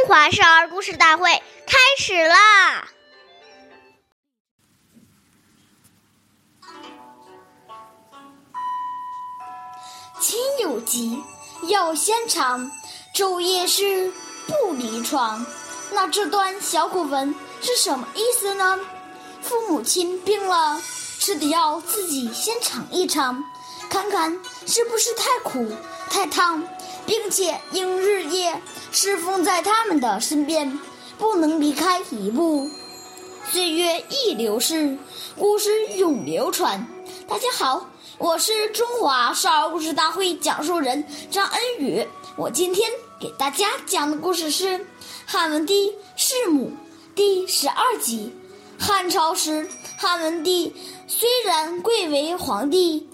中华少儿故事大会开始啦！亲有疾，要先尝，昼夜侍，不离床。那这段小古文是什么意思呢？父母亲病了，吃的药自己先尝一尝，看看是不是太苦、太烫，并且应日夜侍奉在他们的身边，不能离开一步。岁月易流逝，故事永流传。大家好，我是中华少儿故事大会讲述人张恩宇。我今天给大家讲的故事是汉文帝弑母第十二集。汉朝时，汉文帝虽然贵为皇帝，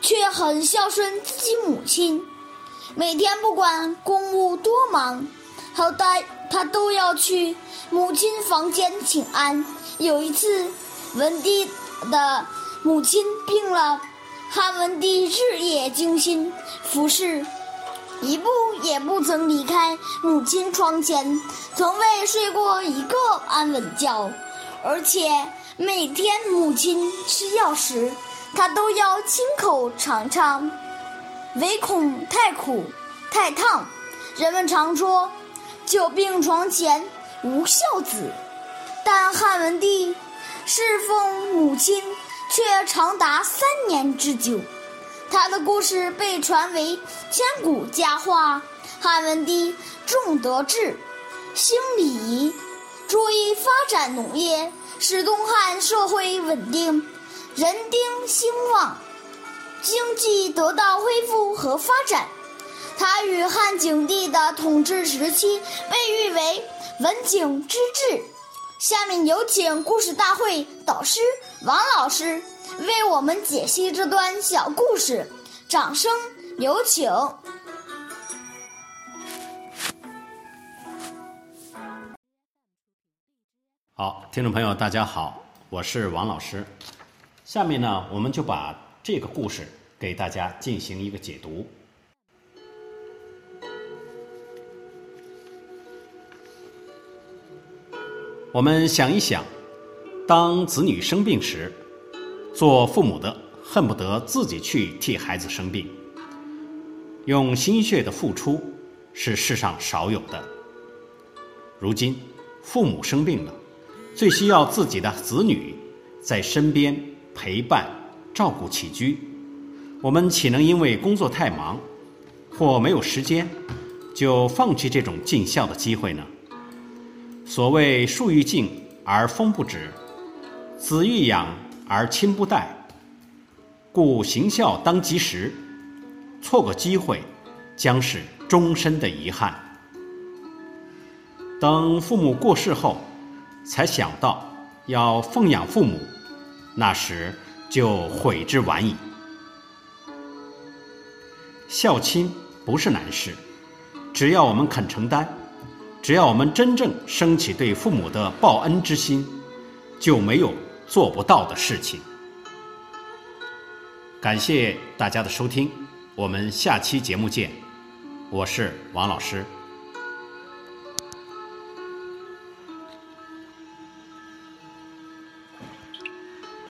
却很孝顺自己母亲。每天不管公务多忙，好歹他都要去母亲房间请安。有一次，文帝的母亲病了，汉文帝日夜精心服侍，一步也不曾离开母亲床前，从未睡过一个安稳觉。而且每天母亲吃药时，他都要亲口尝尝，唯恐太苦、太烫。人们常说“久病床前无孝子”，但汉文帝侍奉母亲却长达三年之久。他的故事被传为千古佳话。汉文帝重德治，兴礼仪。注意发展农业，使东汉社会稳定，人丁兴旺，经济得到恢复和发展。他与汉景帝的统治时期被誉为文景之治。下面有请故事大会导师王老师为我们解析这段小故事，掌声有请。好，听众朋友，大家好，我是王老师。下面呢，我们就把这个故事给大家进行一个解读。我们想一想，当子女生病时，做父母的恨不得自己去替孩子生病，用心血的付出是世上少有的。如今，父母生病了。最需要自己的子女在身边陪伴、照顾起居，我们岂能因为工作太忙或没有时间，就放弃这种尽孝的机会呢？所谓树欲静而风不止，子欲养而亲不待，故行孝当及时，错过机会将是终身的遗憾。等父母过世后。才想到要奉养父母，那时就悔之晚矣。孝亲不是难事，只要我们肯承担，只要我们真正升起对父母的报恩之心，就没有做不到的事情。感谢大家的收听，我们下期节目见。我是王老师。